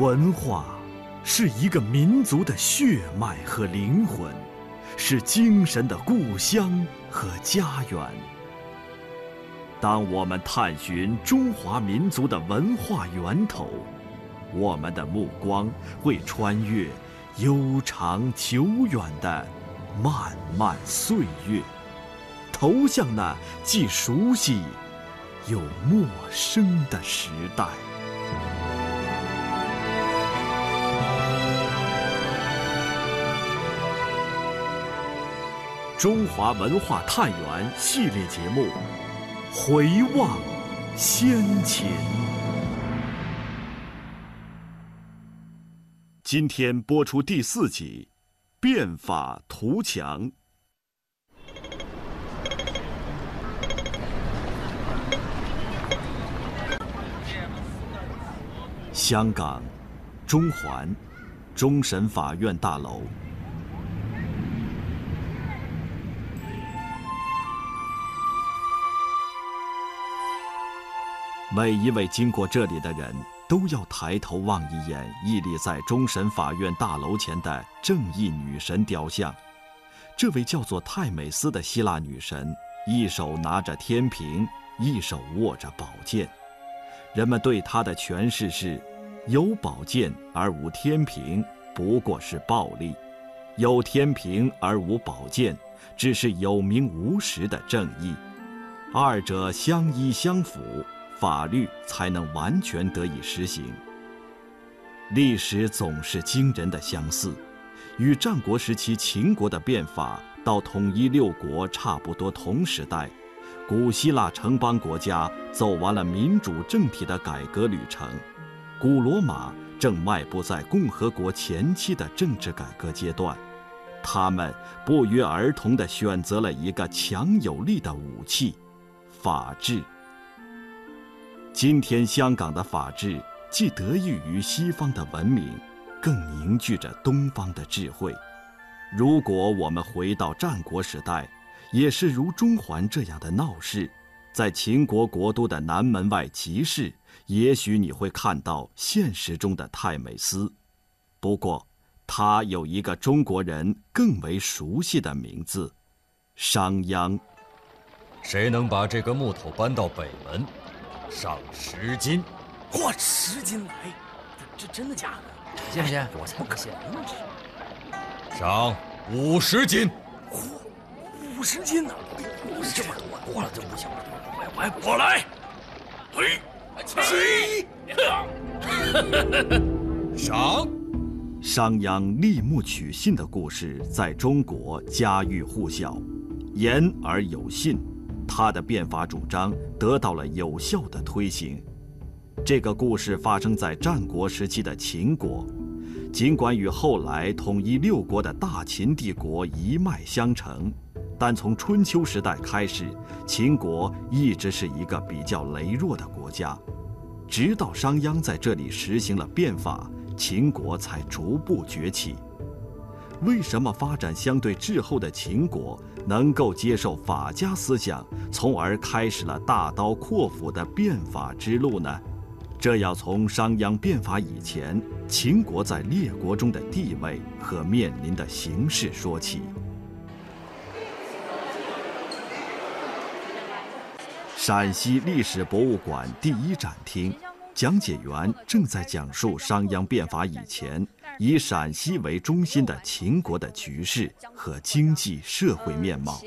文化是一个民族的血脉和灵魂，是精神的故乡和家园。当我们探寻中华民族的文化源头，我们的目光会穿越悠长久远的漫漫岁月，投向那既熟悉又陌生的时代。中华文化探源系列节目《回望先秦》，今天播出第四集《变法图强》。香港中环终审法院大楼。每一位经过这里的人都要抬头望一眼屹立在终审法院大楼前的正义女神雕像。这位叫做泰美斯的希腊女神，一手拿着天平，一手握着宝剑。人们对她的诠释是：有宝剑而无天平，不过是暴力；有天平而无宝剑，只是有名无实的正义。二者相依相辅。法律才能完全得以实行。历史总是惊人的相似，与战国时期秦国的变法到统一六国差不多同时代，古希腊城邦国家走完了民主政体的改革旅程，古罗马正迈步在共和国前期的政治改革阶段，他们不约而同地选择了一个强有力的武器——法治。今天香港的法治既得益于西方的文明，更凝聚着东方的智慧。如果我们回到战国时代，也是如中环这样的闹市，在秦国国都的南门外集市，也许你会看到现实中的泰美斯。不过，他有一个中国人更为熟悉的名字——商鞅。谁能把这个木头搬到北门？上十斤，嚯，十斤来，这这真的假的？信不信？我才不信呢！上五十斤，嚯，五十斤呢？五十这么多，多了就不行了。我我我来，嘿，起，上。商鞅立木取信的故事在中国家喻户晓，言而有信。他的变法主张得到了有效的推行。这个故事发生在战国时期的秦国，尽管与后来统一六国的大秦帝国一脉相承，但从春秋时代开始，秦国一直是一个比较羸弱的国家。直到商鞅在这里实行了变法，秦国才逐步崛起。为什么发展相对滞后的秦国能够接受法家思想，从而开始了大刀阔斧的变法之路呢？这要从商鞅变法以前，秦国在列国中的地位和面临的形势说起。陕西历史博物馆第一展厅，讲解员正在讲述商鞅变法以前。以陕西为中心的秦国的局势和经济社会面貌。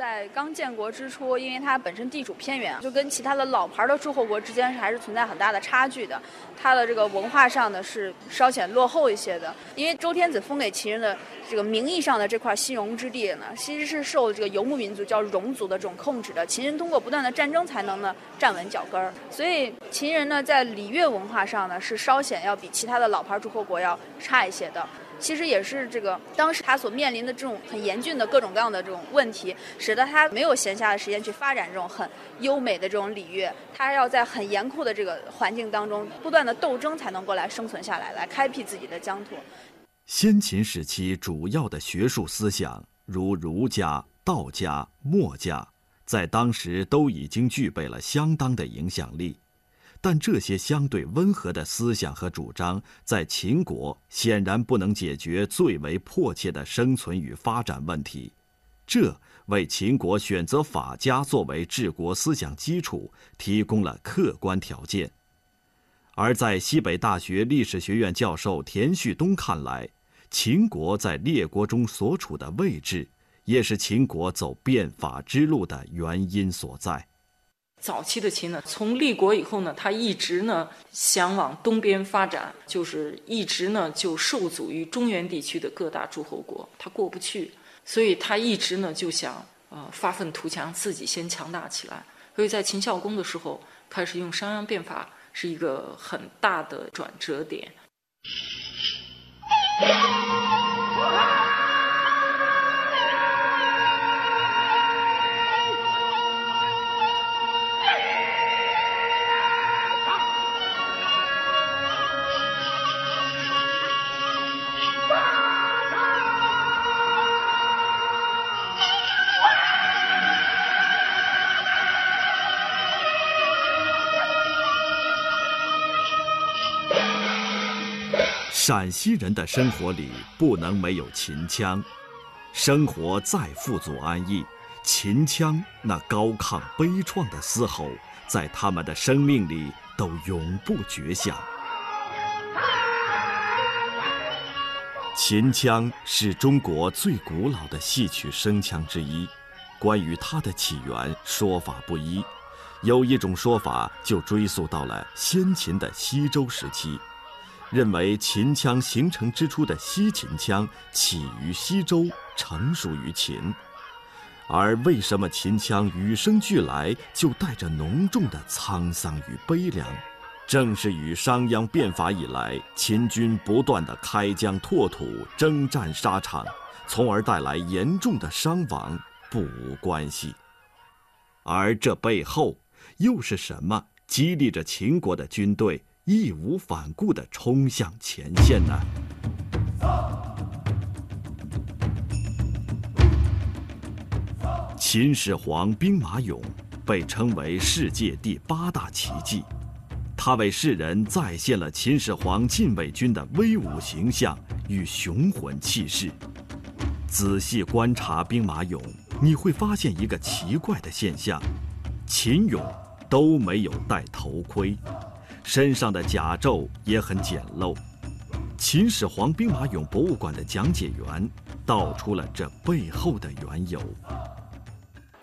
在刚建国之初，因为它本身地处偏远，就跟其他的老牌的诸侯国之间是还是存在很大的差距的。它的这个文化上呢是稍显落后一些的。因为周天子封给秦人的这个名义上的这块西戎之地呢，其实是受这个游牧民族叫戎族的这种控制的。秦人通过不断的战争才能呢站稳脚跟儿。所以秦人呢在礼乐文化上呢是稍显要比其他的老牌诸侯国要。差一些的，其实也是这个当时他所面临的这种很严峻的各种各样的这种问题，使得他没有闲暇的时间去发展这种很优美的这种礼乐。他要在很严酷的这个环境当中不断的斗争，才能够来生存下来，来开辟自己的疆土。先秦时期主要的学术思想，如儒家、道家、墨家，在当时都已经具备了相当的影响力。但这些相对温和的思想和主张，在秦国显然不能解决最为迫切的生存与发展问题，这为秦国选择法家作为治国思想基础提供了客观条件。而在西北大学历史学院教授田旭东看来，秦国在列国中所处的位置，也是秦国走变法之路的原因所在。早期的秦呢，从立国以后呢，他一直呢想往东边发展，就是一直呢就受阻于中原地区的各大诸侯国，他过不去，所以他一直呢就想呃发愤图强，自己先强大起来。所以在秦孝公的时候，开始用商鞅变法，是一个很大的转折点。陕西人的生活里不能没有秦腔，生活再富足安逸，秦腔那高亢悲怆的嘶吼，在他们的生命里都永不绝响。秦腔是中国最古老的戏曲声腔之一，关于它的起源说法不一，有一种说法就追溯到了先秦的西周时期。认为秦腔形成之初的西秦腔起于西周，成熟于秦。而为什么秦腔与生俱来就带着浓重的沧桑与悲凉？正是与商鞅变法以来，秦军不断的开疆拓土、征战沙场，从而带来严重的伤亡不无关系。而这背后又是什么激励着秦国的军队？义无反顾地冲向前线呢？秦始皇兵马俑被称为世界第八大奇迹，它为世人再现了秦始皇禁卫军的威武形象与雄浑气势。仔细观察兵马俑，你会发现一个奇怪的现象：秦俑都没有戴头盔。身上的甲胄也很简陋。秦始皇兵马俑博物馆的讲解员道出了这背后的缘由。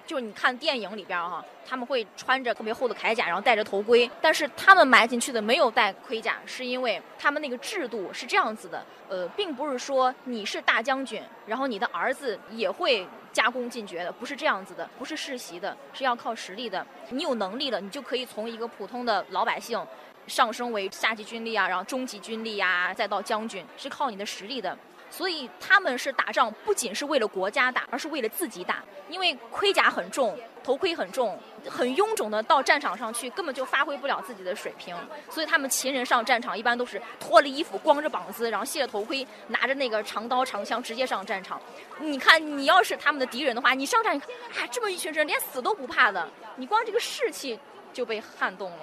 就是你看电影里边哈，他们会穿着特别厚的铠甲，然后戴着头盔，但是他们埋进去的没有戴盔甲，是因为他们那个制度是这样子的，呃，并不是说你是大将军，然后你的儿子也会加功进爵的，不是这样子的，不是世袭的，是要靠实力的。你有能力了，你就可以从一个普通的老百姓。上升为下级军力啊，然后中级军力呀，再到将军，是靠你的实力的。所以他们是打仗，不仅是为了国家打，而是为了自己打。因为盔甲很重，头盔很重，很臃肿的到战场上去，根本就发挥不了自己的水平。所以他们秦人上战场一般都是脱了衣服，光着膀子，然后卸了头盔，拿着那个长刀长枪直接上战场。你看，你要是他们的敌人的话，你上战场，啊，这么一群人连死都不怕的，你光这个士气就被撼动了。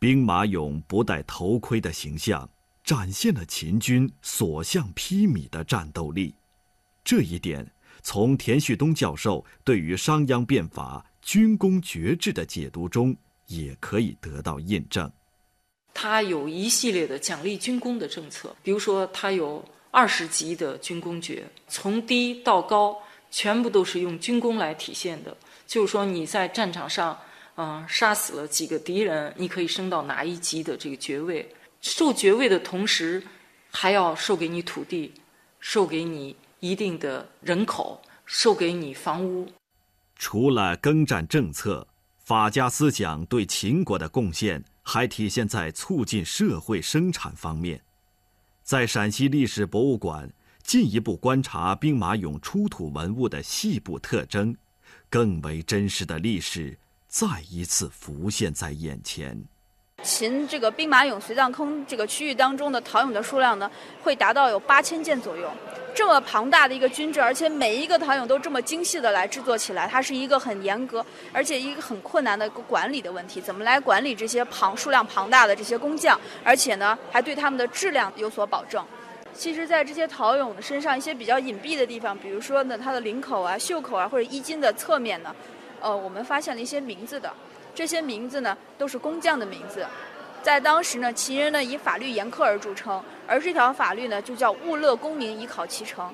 兵马俑不戴头盔的形象，展现了秦军所向披靡的战斗力。这一点，从田旭东教授对于商鞅变法军功爵制的解读中，也可以得到印证。他有一系列的奖励军功的政策，比如说，他有二十级的军功爵，从低到高，全部都是用军功来体现的。就是说，你在战场上。嗯，杀死了几个敌人，你可以升到哪一级的这个爵位？授爵位的同时，还要授给你土地，授给你一定的人口，授给你房屋。除了耕战政策，法家思想对秦国的贡献还体现在促进社会生产方面。在陕西历史博物馆进一步观察兵马俑出土文物的细部特征，更为真实的历史。再一次浮现在眼前。秦这个兵马俑随葬坑这个区域当中的陶俑的数量呢，会达到有八千件左右。这么庞大的一个军制，而且每一个陶俑都这么精细的来制作起来，它是一个很严格，而且一个很困难的一个管理的问题。怎么来管理这些庞数量庞大的这些工匠，而且呢，还对他们的质量有所保证？其实，在这些陶俑的身上一些比较隐蔽的地方，比如说呢，它的领口啊、袖口啊，或者衣襟的侧面呢，呃，我们发现了一些名字的。这些名字呢，都是工匠的名字。在当时呢，秦人呢以法律严苛而著称，而这条法律呢就叫“物勒功名，以考其成”。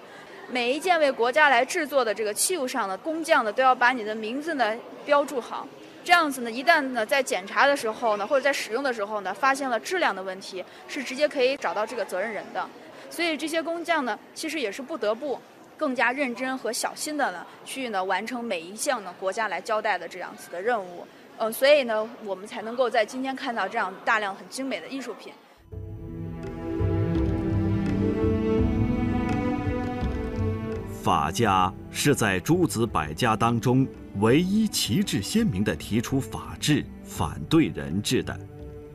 每一件为国家来制作的这个器物上的工匠呢，都要把你的名字呢标注好。这样子呢，一旦呢在检查的时候呢，或者在使用的时候呢，发现了质量的问题，是直接可以找到这个责任人的。所以这些工匠呢，其实也是不得不更加认真和小心的呢，去呢完成每一项呢国家来交代的这样子的任务。呃，所以呢，我们才能够在今天看到这样大量很精美的艺术品。法家是在诸子百家当中唯一旗帜鲜明地提出法治、反对人治的，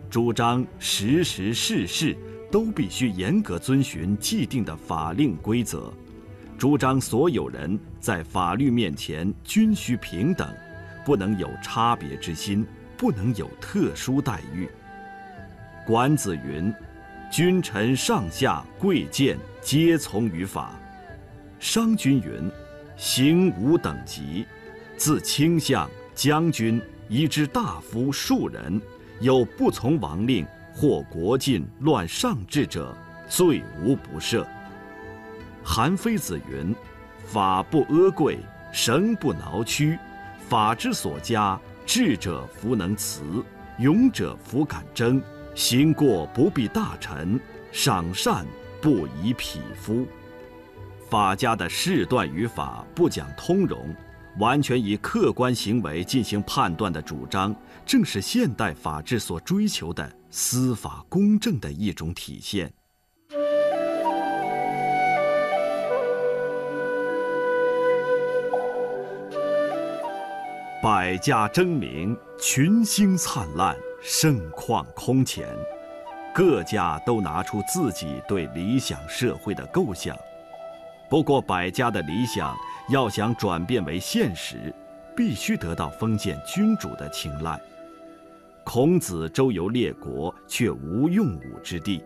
主张时时事事都必须严格遵循既定的法令规则，主张所有人在法律面前均需平等。不能有差别之心，不能有特殊待遇。管子云：“君臣上下贵贱皆从于法。”商君云：“行无等级，自卿相、将军以至大夫庶人，有不从王令或国禁乱上制者，罪无不赦。”韩非子云：“法不阿贵，绳不挠屈。”法之所加，智者弗能辞，勇者弗敢争，行过不必大臣，赏善不以匹夫。法家的事断于法，不讲通融，完全以客观行为进行判断的主张，正是现代法治所追求的司法公正的一种体现。百家争鸣，群星灿烂，盛况空前。各家都拿出自己对理想社会的构想。不过，百家的理想要想转变为现实，必须得到封建君主的青睐。孔子周游列国，却无用武之地；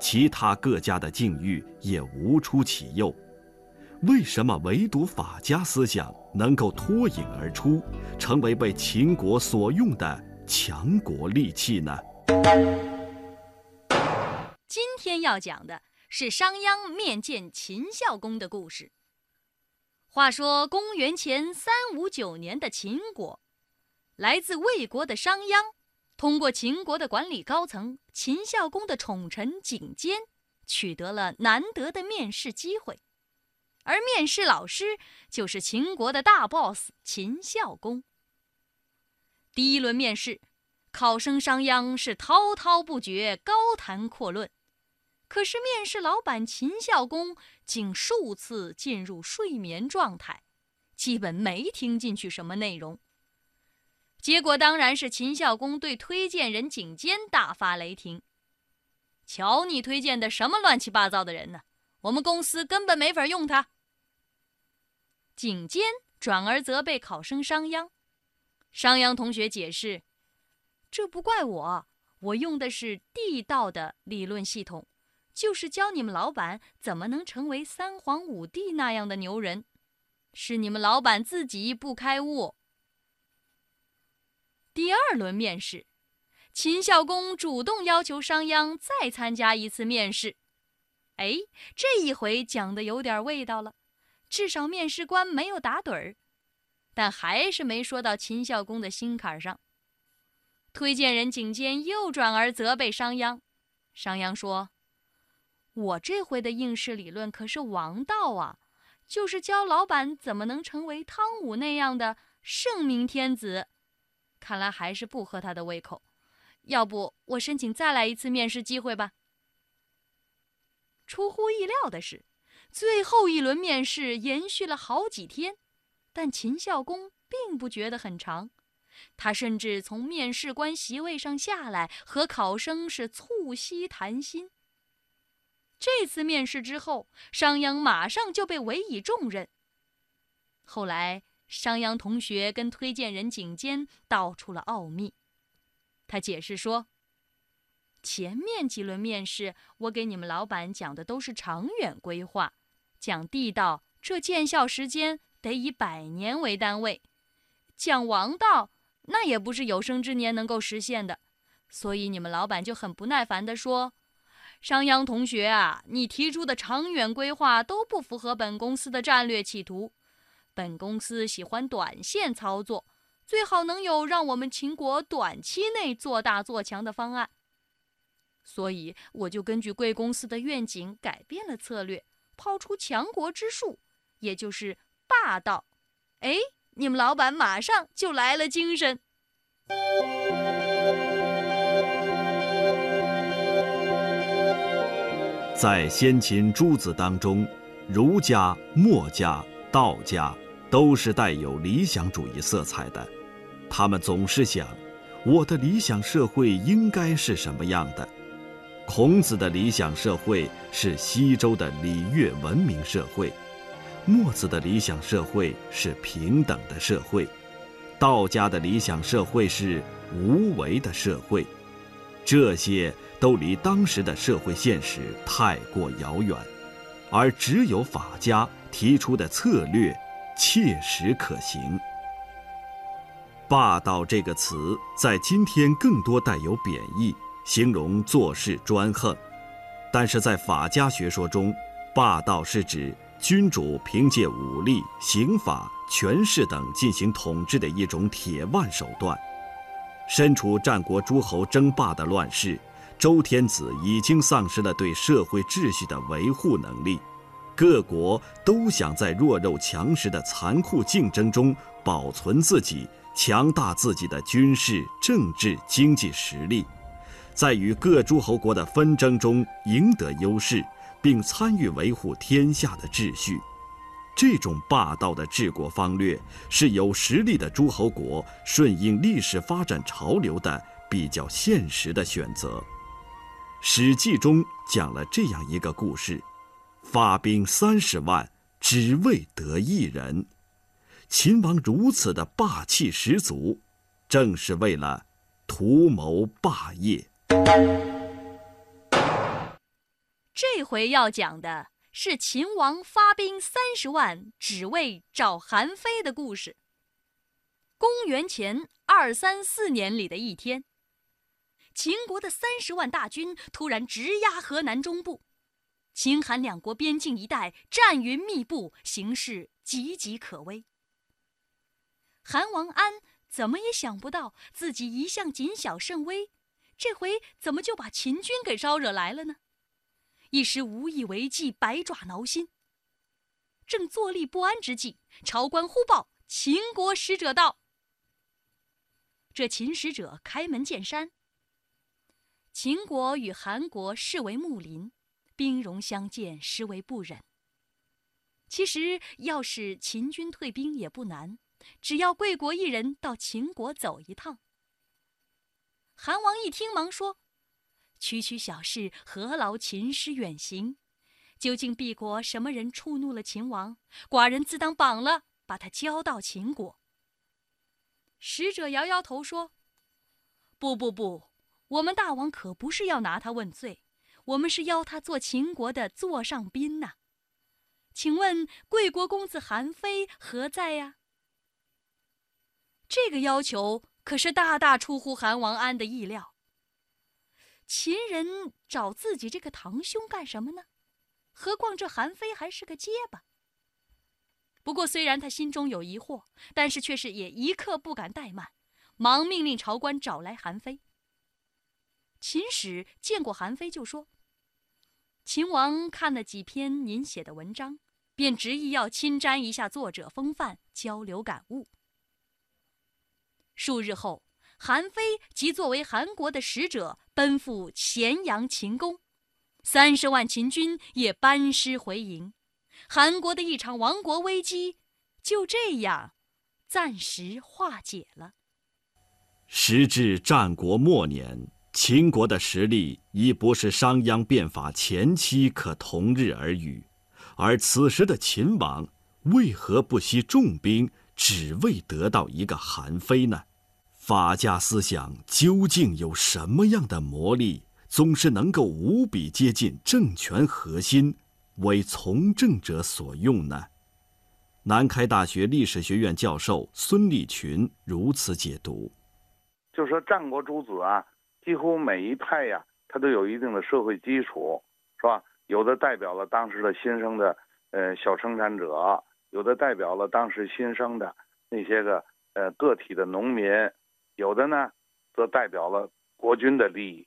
其他各家的境遇也无出其右。为什么唯独法家思想能够脱颖而出，成为被秦国所用的强国利器呢？今天要讲的是商鞅面见秦孝公的故事。话说公元前三五九年的秦国，来自魏国的商鞅，通过秦国的管理高层秦孝公的宠臣景监，取得了难得的面试机会。而面试老师就是秦国的大 boss 秦孝公。第一轮面试，考生商鞅是滔滔不绝、高谈阔论，可是面试老板秦孝公竟数次进入睡眠状态，基本没听进去什么内容。结果当然是秦孝公对推荐人景监大发雷霆：“瞧你推荐的什么乱七八糟的人呢？我们公司根本没法用他。”景监转而责备考生商鞅，商鞅同学解释：“这不怪我，我用的是地道的理论系统，就是教你们老板怎么能成为三皇五帝那样的牛人，是你们老板自己不开悟。”第二轮面试，秦孝公主动要求商鞅再参加一次面试。哎，这一回讲的有点味道了。至少面试官没有打盹儿，但还是没说到秦孝公的心坎上。推荐人景监又转而责备商鞅。商鞅说：“我这回的应试理论可是王道啊，就是教老板怎么能成为汤武那样的圣明天子。看来还是不合他的胃口，要不我申请再来一次面试机会吧。”出乎意料的是。最后一轮面试延续了好几天，但秦孝公并不觉得很长，他甚至从面试官席位上下来，和考生是促膝谈心。这次面试之后，商鞅马上就被委以重任。后来，商鞅同学跟推荐人景监道出了奥秘。他解释说：“前面几轮面试，我给你们老板讲的都是长远规划，讲地道，这见效时间得以百年为单位；讲王道，那也不是有生之年能够实现的。所以你们老板就很不耐烦地说：‘商鞅同学啊，你提出的长远规划都不符合本公司的战略企图。本公司喜欢短线操作。’”最好能有让我们秦国短期内做大做强的方案，所以我就根据贵公司的愿景改变了策略，抛出强国之术，也就是霸道。哎，你们老板马上就来了精神。在先秦诸子当中，儒家、墨家、道家。都是带有理想主义色彩的，他们总是想，我的理想社会应该是什么样的？孔子的理想社会是西周的礼乐文明社会，墨子的理想社会是平等的社会，道家的理想社会是无为的社会，这些都离当时的社会现实太过遥远，而只有法家提出的策略。切实可行。霸道这个词在今天更多带有贬义，形容做事专横；但是在法家学说中，霸道是指君主凭借武力、刑法、权势等进行统治的一种铁腕手段。身处战国诸侯争霸的乱世，周天子已经丧失了对社会秩序的维护能力。各国都想在弱肉强食的残酷竞争中保存自己、强大自己的军事、政治、经济实力，在与各诸侯国的纷争中赢得优势，并参与维护天下的秩序。这种霸道的治国方略，是有实力的诸侯国顺应历史发展潮流的比较现实的选择。《史记》中讲了这样一个故事。发兵三十万，只为得一人。秦王如此的霸气十足，正是为了图谋霸业。这回要讲的是秦王发兵三十万，只为找韩非的故事。公元前二三四年里的一天，秦国的三十万大军突然直压河南中部。秦韩两国边境一带战云密布，形势岌岌可危。韩王安怎么也想不到，自己一向谨小慎微，这回怎么就把秦军给招惹来了呢？一时无以为继，百爪挠心。正坐立不安之际，朝官忽报秦国使者到。这秦使者开门见山：秦国与韩国视为睦邻。兵戎相见，实为不忍。其实，要是秦军退兵也不难，只要贵国一人到秦国走一趟。韩王一听，忙说：“区区小事，何劳秦师远行？究竟敝国什么人触怒了秦王？寡人自当绑了，把他交到秦国。”使者摇摇头说：“不不不，我们大王可不是要拿他问罪。”我们是邀他做秦国的座上宾呐，请问贵国公子韩非何在呀？这个要求可是大大出乎韩王安的意料。秦人找自己这个堂兄干什么呢？何况这韩非还是个结巴。不过虽然他心中有疑惑，但是却是也一刻不敢怠慢，忙命令朝官找来韩非。秦使见过韩非，就说。秦王看了几篇您写的文章，便执意要亲瞻一下作者风范，交流感悟。数日后，韩非即作为韩国的使者奔赴咸阳秦宫，三十万秦军也班师回营，韩国的一场亡国危机就这样暂时化解了。时至战国末年，秦国的实力已不是商鞅变法前期可同日而语，而此时的秦王为何不惜重兵，只为得到一个韩非呢？法家思想究竟有什么样的魔力，总是能够无比接近政权核心，为从政者所用呢？南开大学历史学院教授孙立群如此解读：，就说战国诸子啊，几乎每一派呀，它都有一定的社会基础，是吧？有的代表了当时的新生的呃小生产者，有的代表了当时新生的那些个呃个体的农民。有的呢，则代表了国君的利益。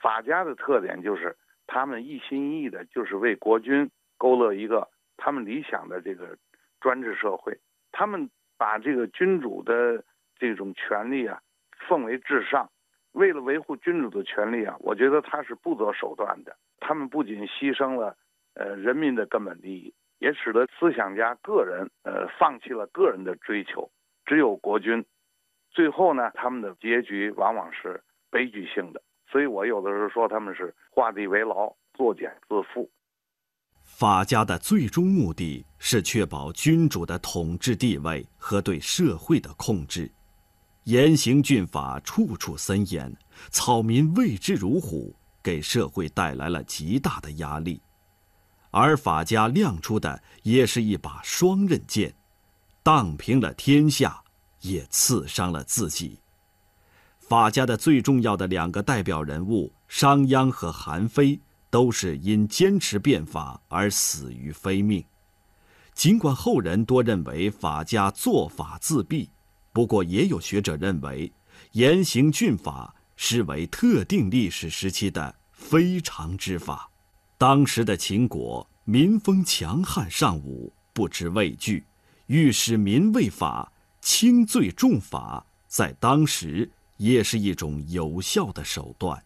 法家的特点就是，他们一心一意的，就是为国君勾勒一个他们理想的这个专制社会。他们把这个君主的这种权利啊，奉为至上。为了维护君主的权利啊，我觉得他是不择手段的。他们不仅牺牲了呃人民的根本利益，也使得思想家个人呃放弃了个人的追求，只有国君。最后呢，他们的结局往往是悲剧性的，所以我有的时候说他们是画地为牢，作茧自缚。法家的最终目的是确保君主的统治地位和对社会的控制，严刑峻法，处处森严，草民畏之如虎，给社会带来了极大的压力。而法家亮出的也是一把双刃剑，荡平了天下。也刺伤了自己。法家的最重要的两个代表人物商鞅和韩非，都是因坚持变法而死于非命。尽管后人多认为法家做法自毙，不过也有学者认为，严刑峻法是为特定历史时期的非常之法。当时的秦国民风强悍尚武，不知畏惧，欲使民畏法。轻罪重罚，在当时也是一种有效的手段。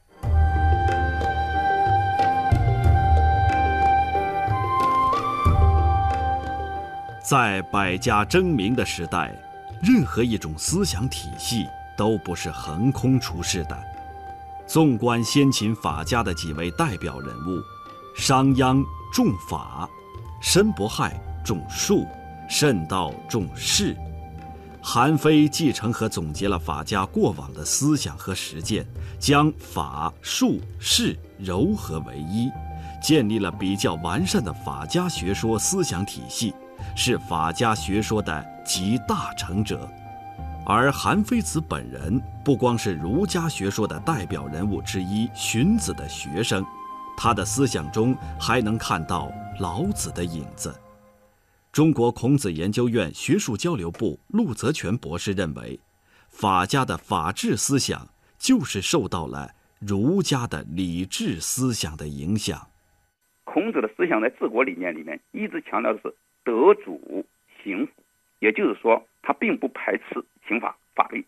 在百家争鸣的时代，任何一种思想体系都不是横空出世的。纵观先秦法家的几位代表人物，商鞅重法，申不害重术，慎道重势。韩非继承和总结了法家过往的思想和实践，将法术势糅合为一，建立了比较完善的法家学说思想体系，是法家学说的集大成者。而韩非子本人不光是儒家学说的代表人物之一，荀子的学生，他的思想中还能看到老子的影子。中国孔子研究院学术交流部陆泽全博士认为，法家的法治思想就是受到了儒家的礼治思想的影响。孔子的思想在治国理念里面一直强调的是德主刑辅，也就是说，他并不排斥刑法法律。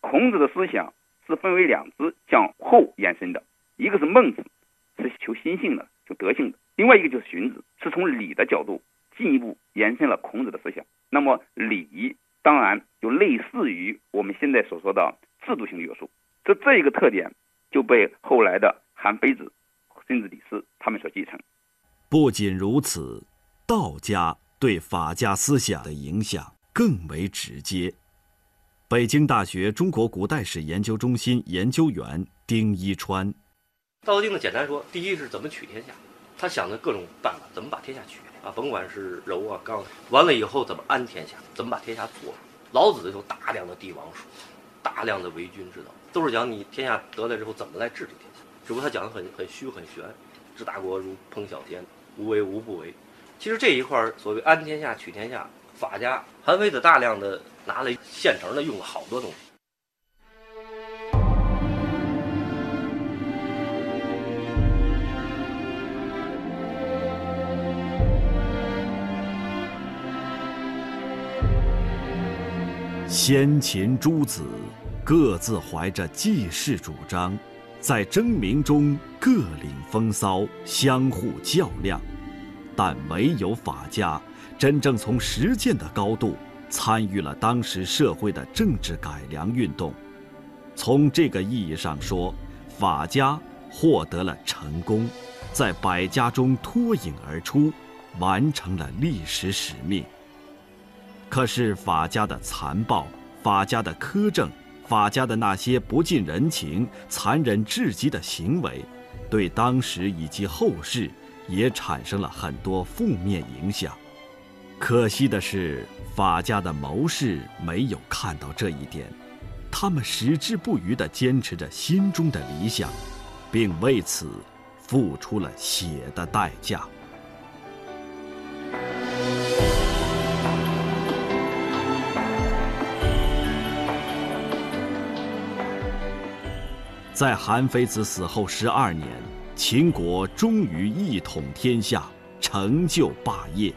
孔子的思想是分为两支向后延伸的，一个是孟子，是求心性的、求德性的；另外一个就是荀子，是从礼的角度。进一步延伸了孔子的思想，那么礼当然就类似于我们现在所说的制度性的约束，这这一个特点就被后来的韩非子甚至李斯他们所继承。不仅如此，道家对法家思想的影响更为直接。北京大学中国古代史研究中心研究员丁一川，《道德经》呢，简单说，第一是怎么取天下，他想的各种办法，怎么把天下取。啊，甭管是柔啊刚，完了以后怎么安天下，怎么把天下做？老子的有大量的帝王术，大量的为君之道，都是讲你天下得来之后怎么来治理天下。只不过他讲的很很虚很玄，治大国如烹小天，无为无不为。其实这一块所谓安天下取天下，法家韩非子大量的拿了现成的用了好多东西。先秦诸子各自怀着济世主张，在争鸣中各领风骚，相互较量。但唯有法家真正从实践的高度参与了当时社会的政治改良运动。从这个意义上说，法家获得了成功，在百家中脱颖而出，完成了历史使命。可是法家的残暴、法家的苛政、法家的那些不近人情、残忍至极的行为，对当时以及后世也产生了很多负面影响。可惜的是，法家的谋士没有看到这一点。他们矢志不渝地坚持着心中的理想，并为此付出了血的代价。在韩非子死后十二年，秦国终于一统天下，成就霸业，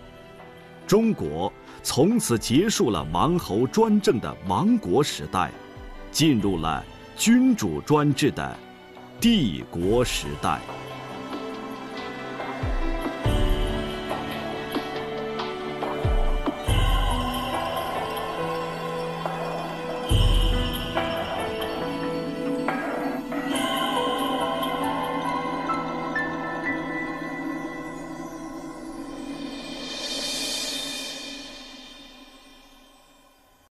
中国从此结束了王侯专政的亡国时代。进入了君主专制的帝国时代。